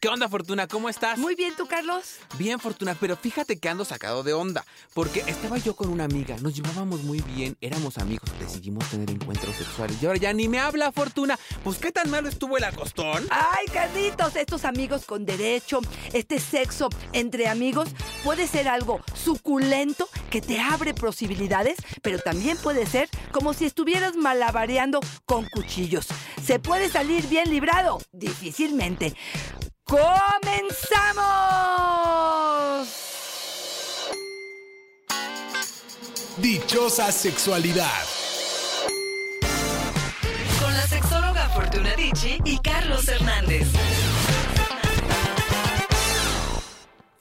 ¿Qué onda, Fortuna? ¿Cómo estás? Muy bien, ¿tú, Carlos? Bien, Fortuna, pero fíjate que ando sacado de onda. Porque estaba yo con una amiga, nos llevábamos muy bien, éramos amigos, decidimos tener encuentros sexuales. Y ahora ya ni me habla, Fortuna. Pues, ¿qué tan malo estuvo el acostón? Ay, Carlitos, estos amigos con derecho, este sexo entre amigos puede ser algo suculento que te abre posibilidades, pero también puede ser como si estuvieras malabareando con cuchillos. ¿Se puede salir bien librado? Difícilmente. ¡Comenzamos! Dichosa sexualidad. Con la sexóloga Fortuna Dicci y Carlos Hernández.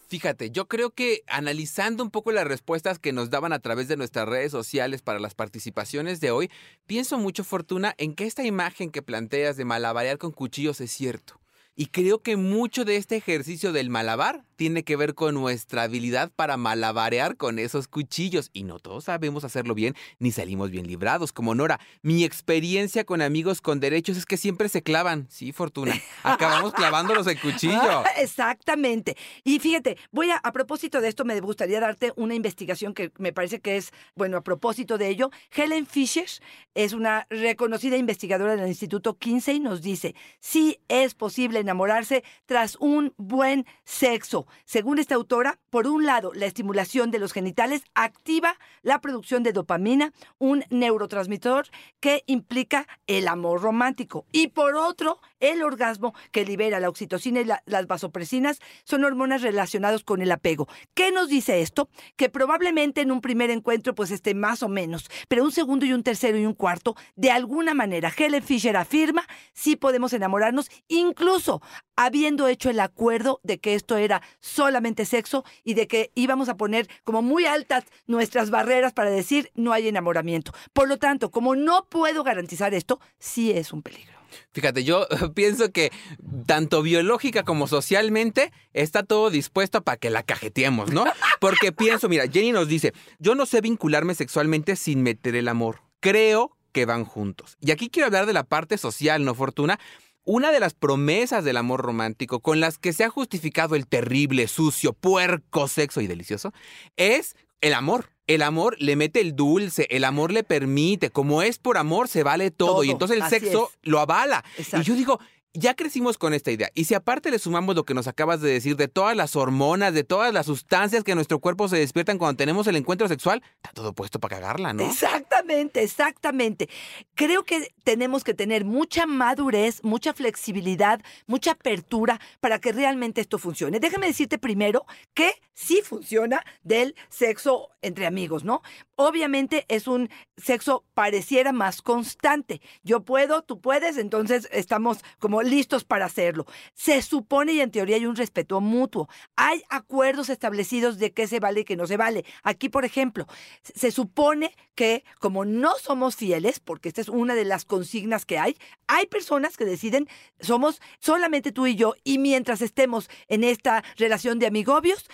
Fíjate, yo creo que analizando un poco las respuestas que nos daban a través de nuestras redes sociales para las participaciones de hoy, pienso mucho, Fortuna, en que esta imagen que planteas de malabarear con cuchillos es cierto. Y creo que mucho de este ejercicio del malabar tiene que ver con nuestra habilidad para malabarear con esos cuchillos. Y no todos sabemos hacerlo bien ni salimos bien librados. Como Nora, mi experiencia con amigos con derechos es que siempre se clavan. Sí, Fortuna. Acabamos clavándolos el cuchillo. Exactamente. Y fíjate, voy a, a propósito de esto, me gustaría darte una investigación que me parece que es, bueno, a propósito de ello. Helen Fisher es una reconocida investigadora del Instituto Kinsey, nos dice, sí es posible enamorarse tras un buen sexo. Según esta autora, por un lado, la estimulación de los genitales activa la producción de dopamina, un neurotransmisor que implica el amor romántico. Y por otro, el orgasmo que libera la oxitocina y la- las vasopresinas son hormonas relacionadas con el apego. ¿Qué nos dice esto? Que probablemente en un primer encuentro pues esté más o menos, pero un segundo y un tercero y un cuarto, de alguna manera, Helen Fisher afirma, sí podemos enamorarnos, incluso habiendo hecho el acuerdo de que esto era solamente sexo y de que íbamos a poner como muy altas nuestras barreras para decir no hay enamoramiento. Por lo tanto, como no puedo garantizar esto, sí es un peligro. Fíjate, yo pienso que tanto biológica como socialmente está todo dispuesto para que la cajeteemos, ¿no? Porque pienso, mira, Jenny nos dice, yo no sé vincularme sexualmente sin meter el amor. Creo que van juntos. Y aquí quiero hablar de la parte social, ¿no, Fortuna? Una de las promesas del amor romántico con las que se ha justificado el terrible, sucio, puerco sexo y delicioso es el amor. El amor le mete el dulce, el amor le permite, como es por amor se vale todo, y entonces el sexo es. lo avala. Exacto. Y yo digo, ya crecimos con esta idea. Y si aparte le sumamos lo que nos acabas de decir de todas las hormonas, de todas las sustancias que en nuestro cuerpo se despiertan cuando tenemos el encuentro sexual, está todo puesto para cagarla, ¿no? Exactamente, exactamente. Creo que tenemos que tener mucha madurez, mucha flexibilidad, mucha apertura para que realmente esto funcione. Déjame decirte primero que sí funciona del sexo entre amigos, ¿no? Obviamente es un sexo pareciera más constante. Yo puedo, tú puedes, entonces estamos como listos para hacerlo. Se supone y en teoría hay un respeto mutuo. Hay acuerdos establecidos de qué se vale y qué no se vale. Aquí, por ejemplo, se supone que como no somos fieles, porque esta es una de las consignas que hay, hay personas que deciden, somos solamente tú y yo, y mientras estemos en esta relación de amigobios,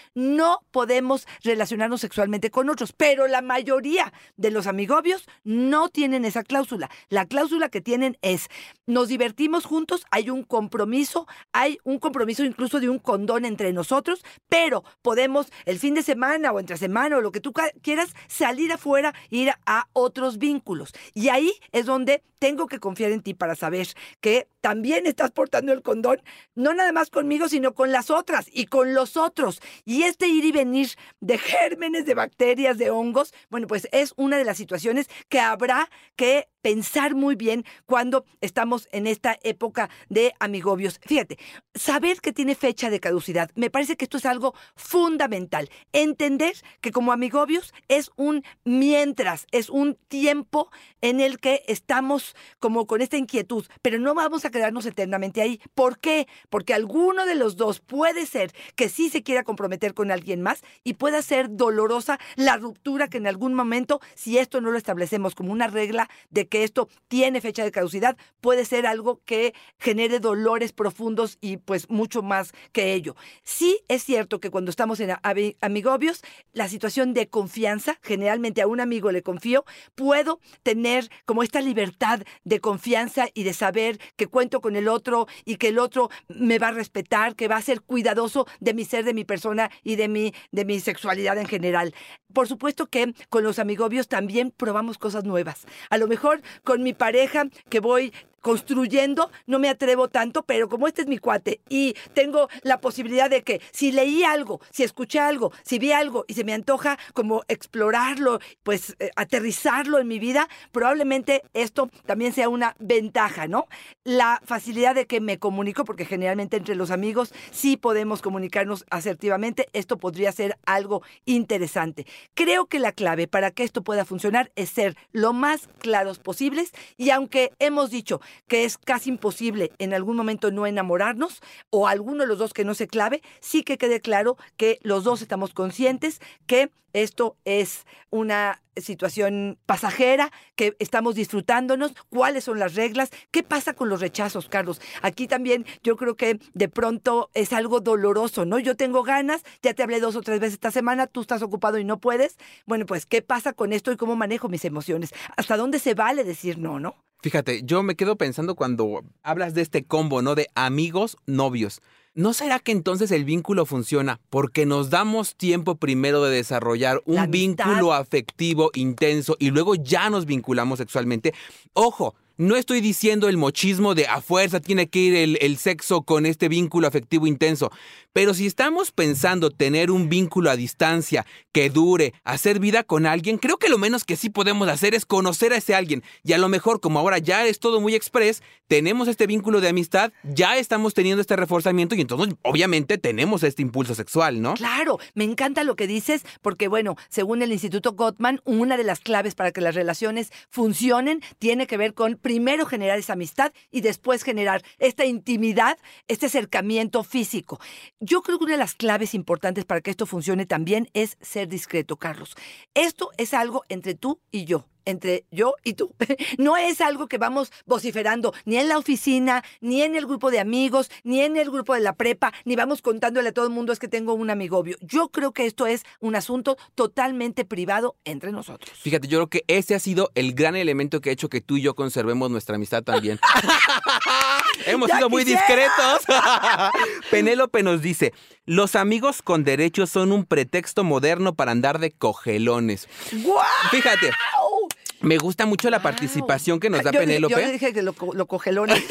podemos relacionarnos sexualmente con otros. Pero la mayoría de los amigobios no tienen esa cláusula. La cláusula que tienen es, nos divertimos juntos, hay un compromiso, hay un compromiso incluso de un condón entre nosotros, pero podemos el fin de semana o entre semana o lo que tú quieras salir afuera ir a otros vínculos. Y ahí es donde tengo que confiar en ti para saber que también estás portando el condón, no nada más conmigo, sino con las otras y con los otros. Y este ir y venir de gérmenes, de bacterias, de hongos, bueno, pues es una de las situaciones que habrá que pensar muy bien cuando estamos en esta época de amigobios. Fíjate, saber que tiene fecha de caducidad, me parece que esto es algo fundamental. Entender que como amigobios es un mientras, es un tiempo en el que estamos como con esta inquietud, pero no vamos a quedarnos eternamente ahí. ¿Por qué? Porque alguno de los dos puede ser que sí se quiera comprometer con alguien más y pueda ser dolorosa la ruptura que en algún momento, si esto no lo establecemos como una regla de que esto tiene fecha de caducidad, puede ser algo que genere dolores profundos y pues mucho más que ello. Sí es cierto que cuando estamos en ami- amigobios, la situación de confianza, generalmente a un amigo le confío, puedo tener como esta libertad de confianza y de saber que cuento con el otro y que el otro me va a respetar, que va a ser cuidadoso de mi ser, de mi persona y de mi, de mi sexualidad en general. Por supuesto que con los amigobios también probamos cosas nuevas. A lo mejor con mi pareja que voy construyendo, no me atrevo tanto, pero como este es mi cuate y tengo la posibilidad de que si leí algo, si escuché algo, si vi algo y se me antoja como explorarlo, pues eh, aterrizarlo en mi vida, probablemente esto también sea una ventaja, ¿no? La facilidad de que me comunico, porque generalmente entre los amigos sí podemos comunicarnos asertivamente, esto podría ser algo interesante. Creo que la clave para que esto pueda funcionar es ser lo más claros posibles y aunque hemos dicho que es casi imposible en algún momento no enamorarnos o alguno de los dos que no se clave, sí que quede claro que los dos estamos conscientes que esto es una situación pasajera, que estamos disfrutándonos, cuáles son las reglas, qué pasa con los rechazos, Carlos. Aquí también yo creo que de pronto es algo doloroso, ¿no? Yo tengo ganas, ya te hablé dos o tres veces esta semana, tú estás ocupado y no puedes. Bueno, pues, ¿qué pasa con esto y cómo manejo mis emociones? ¿Hasta dónde se vale decir no, no? Fíjate, yo me quedo pensando cuando hablas de este combo, ¿no? De amigos, novios. ¿No será que entonces el vínculo funciona porque nos damos tiempo primero de desarrollar un vínculo afectivo intenso y luego ya nos vinculamos sexualmente? Ojo, no estoy diciendo el mochismo de a fuerza tiene que ir el, el sexo con este vínculo afectivo intenso, pero si estamos pensando tener un vínculo a distancia que dure, hacer vida con alguien, creo que lo menos que sí podemos hacer es conocer a ese alguien. Y a lo mejor, como ahora ya es todo muy express, tenemos este vínculo de amistad, ya estamos teniendo este reforzamiento y entonces obviamente tenemos este impulso sexual, ¿no? Claro, me encanta lo que dices, porque bueno, según el Instituto Gottman, una de las claves para que las relaciones funcionen tiene que ver con primero generar esa amistad y después generar esta intimidad, este acercamiento físico. Yo creo que una de las claves importantes para que esto funcione también es ser discreto, Carlos. Esto es algo entre tú y yo entre yo y tú. No es algo que vamos vociferando ni en la oficina, ni en el grupo de amigos, ni en el grupo de la prepa, ni vamos contándole a todo el mundo es que tengo un amigobio. Yo creo que esto es un asunto totalmente privado entre nosotros. Fíjate, yo creo que ese ha sido el gran elemento que ha hecho que tú y yo conservemos nuestra amistad también. Hemos ¡Ya sido muy discretos. Penélope nos dice, los amigos con derechos son un pretexto moderno para andar de cogelones. ¡Guau! Fíjate, me gusta mucho la Wow. participación que nos da Yo- Penélope. Yo dije que lo, lo cogelón. Eso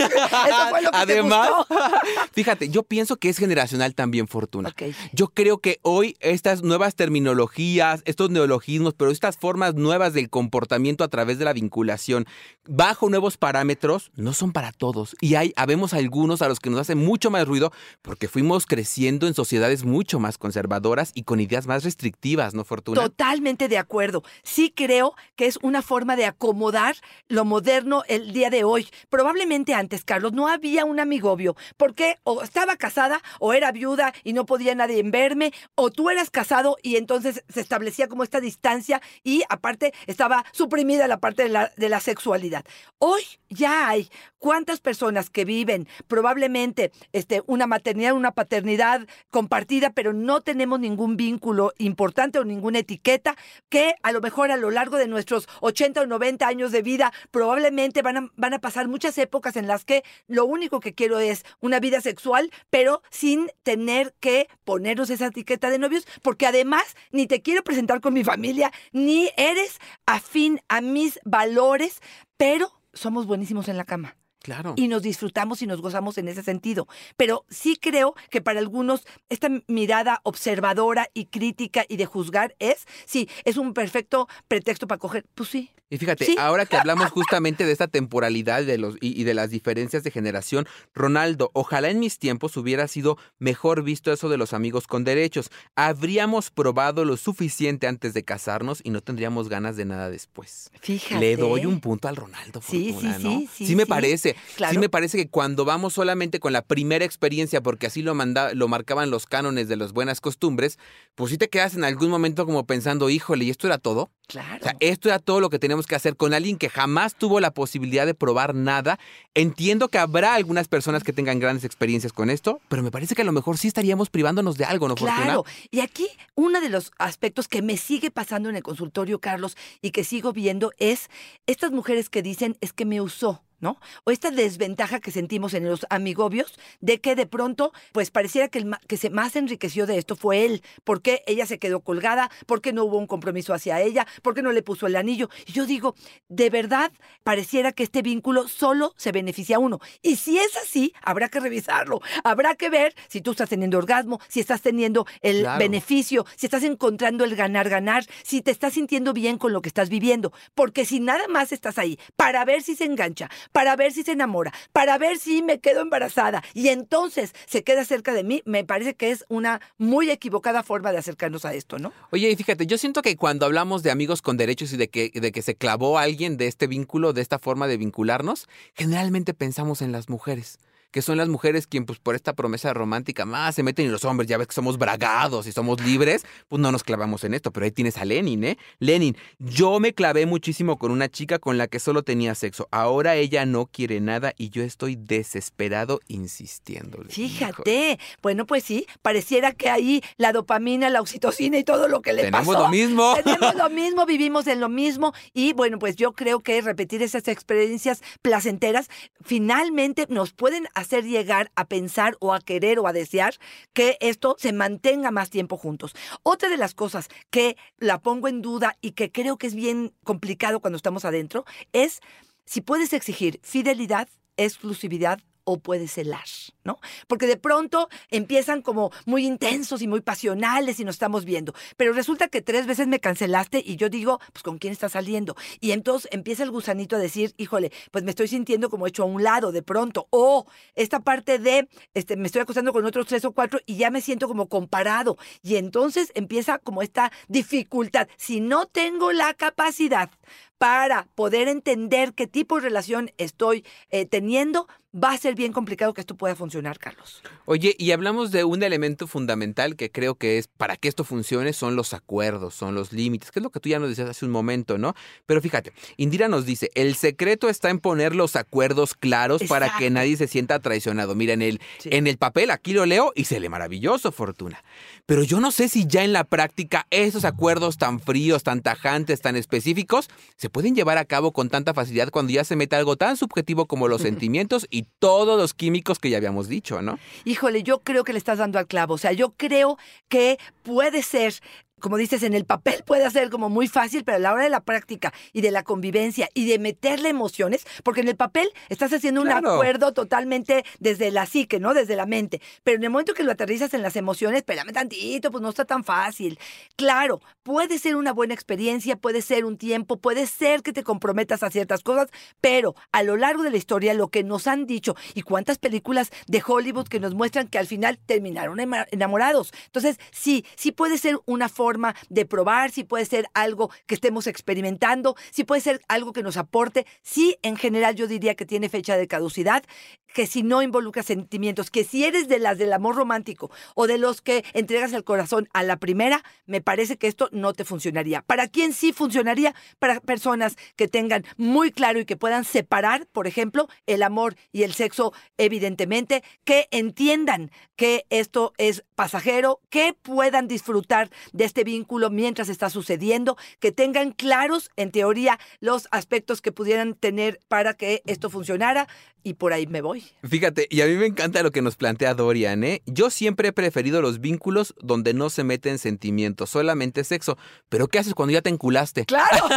fue lo que te Además, gustó. fíjate, yo pienso que es generacional también, Fortuna. Ok. Yo creo que hoy estas nuevas terminologías, estos neologismos, pero estas formas nuevas del comportamiento a través de la vinculación, bajo nuevos parámetros, no son para todos. Y hay, habemos algunos a los que nos hace mucho más ruido porque fuimos creciendo en sociedades mucho más conservadoras y con ideas más restrictivas, ¿no, Fortuna? Totalmente de acuerdo. Sí creo que es una forma de acomodar lo moderno el día de hoy. Probablemente antes, Carlos, no había un amigobio, porque o estaba casada o era viuda y no podía nadie verme, o tú eras casado y entonces se establecía como esta distancia y aparte estaba suprimida la parte de la, de la sexualidad. Hoy ya hay cuántas personas que viven probablemente este, una maternidad, una paternidad compartida, pero no tenemos ningún vínculo importante o ninguna etiqueta que a lo mejor a lo largo de nuestros 80 o 90 años de vida probablemente van a, van a pasar muchas épocas en las que lo único que quiero es una vida sexual, pero sin tener que ponernos esa etiqueta de novios, porque además ni te quiero presentar con mi familia, ni eres afín a mis valores, pero somos buenísimos en la cama Claro. y nos disfrutamos y nos gozamos en ese sentido. Pero sí creo que para algunos esta mirada observadora y crítica y de juzgar es, sí, es un perfecto pretexto para coger. Pues sí. Y fíjate, Sí. ahora que hablamos justamente de esta temporalidad de los, y, y de las diferencias de generación, Ronaldo, ojalá en mis tiempos hubiera sido mejor visto eso de los amigos con derechos. Habríamos probado lo suficiente antes de casarnos y no tendríamos ganas de nada después. Fíjate. Le doy un punto al Ronaldo. Sí, Fortuna, sí, ¿no? sí, sí, me sí. parece. Exactamente. Claro. Sí me parece que cuando vamos solamente con la primera experiencia, porque así lo, manda, lo marcaban los cánones de las buenas costumbres, pues sí te quedas en algún momento como pensando, híjole, ¿y esto era todo? Claro. O sea, esto era todo lo que teníamos que hacer con alguien que jamás tuvo la posibilidad de probar nada. Entiendo que habrá algunas personas que tengan grandes experiencias con esto, pero me parece que a lo mejor sí estaríamos privándonos de algo, ¿no? Claro, y aquí uno de los aspectos que me sigue pasando en el consultorio, Carlos, y que sigo viendo es estas mujeres que dicen es que me usó. ¿No? O esta desventaja que sentimos en los amigobios de que de pronto, pues pareciera que el que se más enriqueció de esto fue él, porque ella se quedó colgada, porque no hubo un compromiso hacia ella, porque no le puso el anillo. Y yo digo, de verdad, pareciera que este vínculo solo se beneficia a uno. Y si es así, habrá que revisarlo. Habrá que ver si tú estás teniendo orgasmo, si estás teniendo el Claro. beneficio, si estás encontrando el ganar-ganar, si te estás sintiendo bien con lo que estás viviendo. Porque si nada más estás ahí para ver si se engancha, para ver si se enamora, para ver si me quedo embarazada y entonces se queda cerca de mí, me parece que es una muy equivocada forma de acercarnos a esto, ¿no? Oye, y fíjate, yo siento que cuando hablamos de amigos con derechos y de que, de que se clavó alguien de este vínculo, de esta forma de vincularnos, generalmente pensamos en las mujeres. Que son las mujeres quien, pues, por esta promesa romántica más se meten y los hombres, ya ves que somos bragados y somos libres, pues no nos clavamos en esto. Pero ahí tienes a Lenin, ¿eh? Lenin, yo me clavé muchísimo con una chica con la que solo tenía sexo. Ahora ella no quiere nada y yo estoy desesperado insistiendo. Fíjate, bueno, pues sí, pareciera que ahí la dopamina, la oxitocina y todo lo que le Tenemos pasó. lo mismo. Tenemos lo mismo, vivimos en lo mismo y bueno, pues yo creo que repetir esas experiencias placenteras finalmente nos pueden hacer llegar a pensar o a querer o a desear que esto se mantenga más tiempo juntos. Otra de las cosas que la pongo en duda y que creo que es bien complicado cuando estamos adentro es si puedes exigir fidelidad, exclusividad o puedes celar, ¿no? Porque de pronto empiezan como muy intensos y muy pasionales y nos estamos viendo, pero resulta que tres veces me cancelaste y yo digo, pues ¿con quién estás saliendo? Y entonces empieza el gusanito a decir, híjole, pues me estoy sintiendo como hecho a un lado de pronto, o esta parte de, este, me estoy acostando con otros tres o cuatro y ya me siento como comparado, y entonces empieza como esta dificultad. Si no tengo la capacidad para poder entender qué tipo de relación estoy eh, teniendo, va a ser bien complicado que esto pueda funcionar, Carlos. Oye, y hablamos de un elemento fundamental que creo que es para que esto funcione son los acuerdos, son los límites, que es lo que tú ya nos decías hace un momento, ¿no? Pero fíjate, Indira nos dice, el secreto está en poner los acuerdos claros para que nadie se sienta traicionado. Mira, en el, Sí. en el papel aquí lo leo y se le maravilloso, Fortuna. Pero yo no sé si ya en la práctica esos acuerdos tan fríos, tan tajantes, tan específicos, se pueden llevar a cabo con tanta facilidad cuando ya se mete algo tan subjetivo como los sentimientos y todos los químicos que ya habíamos dicho, ¿no? Híjole, yo creo que le estás dando al clavo. O sea, yo creo que puede ser, como dices, en el papel puede ser como muy fácil, pero a la hora de la práctica y de la convivencia y de meterle emociones, porque en el papel estás haciendo un Claro. acuerdo totalmente desde la psique, ¿no? Desde la mente. Pero en el momento que lo aterrizas en las emociones, espérame tantito, pues no está tan fácil. Claro, puede ser una buena experiencia, puede ser un tiempo, puede ser que te comprometas a ciertas cosas, pero a lo largo de la historia lo que nos han dicho y cuántas películas de Hollywood que nos muestran que al final terminaron enamorados. Entonces, sí, sí puede ser una forma de probar, sí puede ser algo que estemos experimentando, sí puede ser algo que nos aporte, sí, en general yo diría que tiene fecha de caducidad, que si no involucra sentimientos, que si eres de las del amor romántico o de los que entregas el corazón a la primera, me parece que esto no te funcionaría. ¿Para quién sí funcionaría? Para personas que tengan muy claro y que puedan separar, por ejemplo, el amor y el sexo, evidentemente, que entiendan que esto es pasajero, que puedan disfrutar de este vínculo mientras está sucediendo, que tengan claros, en teoría, los aspectos que pudieran tener para que esto funcionara y por ahí me voy. Fíjate, y a mí me encanta lo que nos plantea Dorian, ¿eh? Yo siempre he preferido los vínculos donde no se meten sentimientos, solamente sexo. Pero ¿qué haces cuando ya te enculaste? Claro.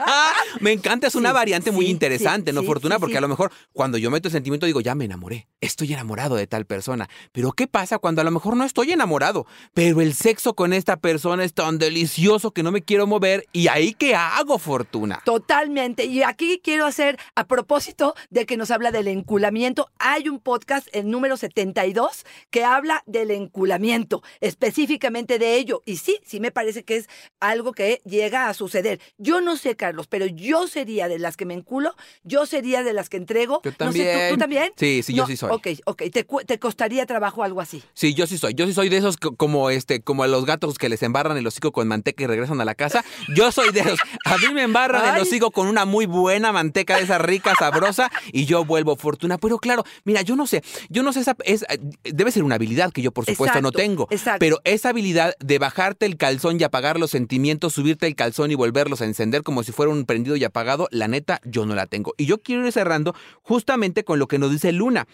me encanta, es una Sí, variante muy interesante, sí, ¿no, Fortuna? Porque a lo mejor cuando yo meto el sentimiento digo, ya me enamoré, estoy enamorado de tal persona. Pero ¿qué pasa cuando a lo mejor no estoy enamorado? Pero el sexo con esta persona es tan delicioso que no me quiero mover. ¿Y ahí qué hago, Fortuna? Totalmente. Y aquí quiero hacer, a propósito de que nos habla del enculamiento, hay un podcast, el número 72, que habla del enculamiento, específicamente de ello. Y sí, sí me parece que es algo que llega a suceder. Yo no sé, Carlos, pero yo sería de las que me enculo, yo sería de las que entrego. Yo No sé, ¿tú- también. ¿tú, también? Sí, sí, yo No, sí soy. Ok, ok. ¿Te, te costaría trabajo algo así? Sí, yo sí soy. Yo sí soy de esos co- como este, como los gatos que les embarran el hocico con manteca y regresan a la casa. Yo soy de esos. A mí me embarran Ay. el hocico con una muy buena manteca de esa rica, sabrosa, y yo vuelvo fortuna. Pero claro, mira, yo no sé, yo no sé esa es, debe ser una habilidad que yo por supuesto no tengo. exacto. Pero esa habilidad de bajarte el calzón y apagar los sentimientos, subirte el calzón y volverlos a encender como si fuera un prendido y apagado, la neta, yo no la tengo. Y yo quiero ir cerrando justamente con lo que nos dice Luna.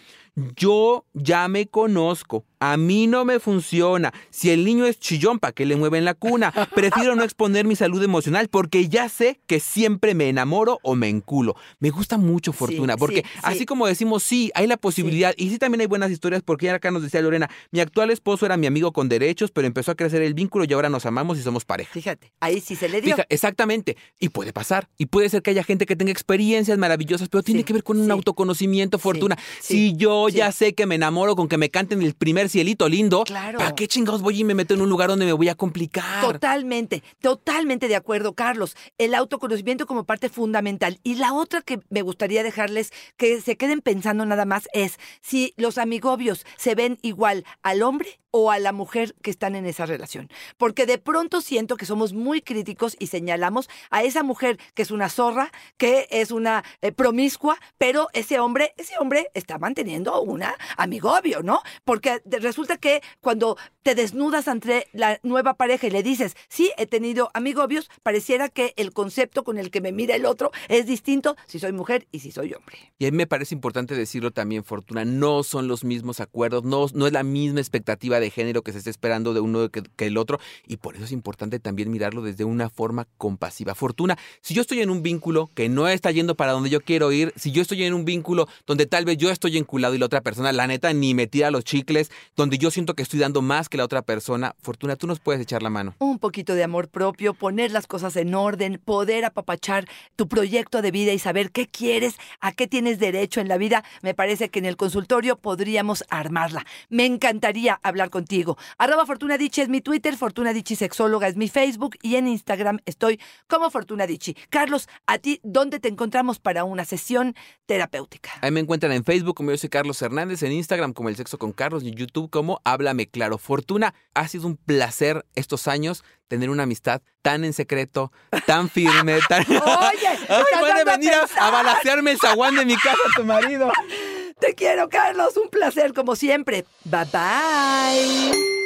Yo ya me conozco. A mí no me funciona. Si el niño es chillón, ¿para qué le mueven la cuna? Prefiero no exponer mi salud emocional porque ya sé que siempre me enamoro o me enculo. Me gusta mucho Fortuna Sí, porque sí, sí. así como decimos, sí, hay la posibilidad y sí también hay buenas historias porque ya acá nos decía Lorena, mi actual esposo era mi amigo con derechos, pero empezó a crecer el vínculo y ahora nos amamos y somos pareja. Fíjate, ahí sí se le dio. Fija, exactamente. Y puede pasar. Y puede ser que haya gente que tenga experiencias maravillosas, pero tiene que ver con un autoconocimiento, fortuna. si yo ya sé que me enamoro con que me canten el primer cielito lindo, Claro. ¿para qué chingados voy y me meto en un lugar donde me voy a complicar? Totalmente, totalmente de acuerdo, Carlos. El autoconocimiento como parte fundamental. Y la otra que me gustaría dejarles que se queden pensando nada más es si los amigobios se ven igual al hombre o a la mujer que están en esa relación. Porque de pronto siento que somos muy críticos y señalamos a esa mujer que es una zorra, que es una eh, promiscua, pero ese hombre, ese hombre está manteniendo una amigobio, ¿no? Porque resulta que cuando te desnudas ante la nueva pareja y le dices, sí, he tenido amigobios, pareciera que el concepto con el que me mira el otro es distinto si soy mujer y si soy hombre. Y a mí me parece importante decirlo también, Fortuna, no son los mismos acuerdos, no, es la misma expectativa de género que se está esperando de uno que, que el otro, y por eso es importante también mirarlo desde una forma compasiva. Fortuna, si yo estoy en un vínculo que no está yendo para donde yo quiero ir, si yo estoy en un vínculo donde tal vez yo estoy enculado y la otra persona, la neta, ni me tira los chicles, donde yo siento que estoy dando más que la otra persona, Fortuna, tú nos puedes echar la mano. Un poquito de amor propio, poner las cosas en orden, poder apapachar tu proyecto de vida y saber qué quieres, a qué tienes derecho en la vida, me parece que en el consultorio podríamos armarla. Me encantaría hablar contigo. Arroba Fortuna Dichi es mi Twitter, Fortuna Dichi Sexóloga es mi Facebook y en Instagram estoy como Fortuna Dichi. Carlos, ¿a ti dónde te encontramos para una sesión terapéutica? Ahí me encuentran en Facebook como yo soy Carlos Hernández, en Instagram como El Sexo con Carlos y en YouTube como Háblame Claro. Fortuna, ha sido un placer estos años tener una amistad tan en secreto, tan firme, tan... Oye, estás puede venir a, a balacearme el zaguán de mi casa tu marido. Te quiero, Carlos. Un placer como siempre. Bye bye.